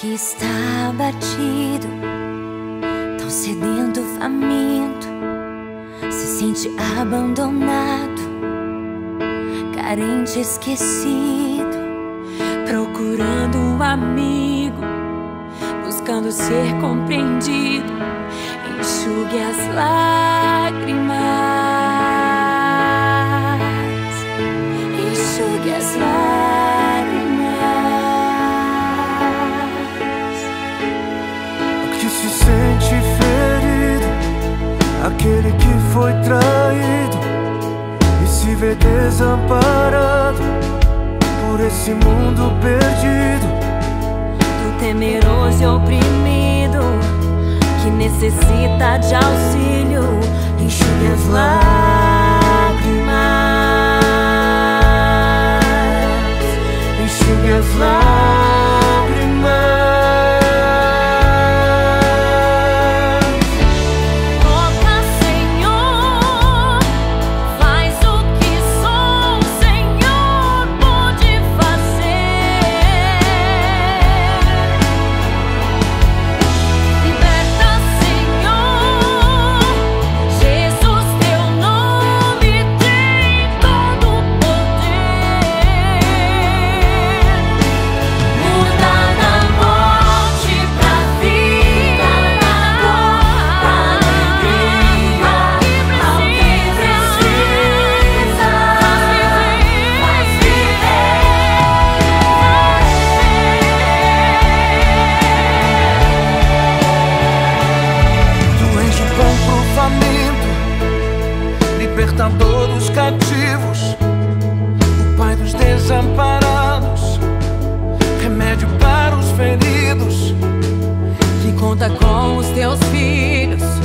que está abatido, tão sedento, faminto, se sente abandonado, carente, esquecido, procurando um amigo, buscando ser compreendido, enxugue as lágrimas, foi traído e se vê desamparado por esse mundo perdido. do temeroso e oprimido que necessita de auxílio, enxugue as lágrimas, todos cativos, o Pai dos desamparados, remédio para os feridos, que conta com os teus filhos.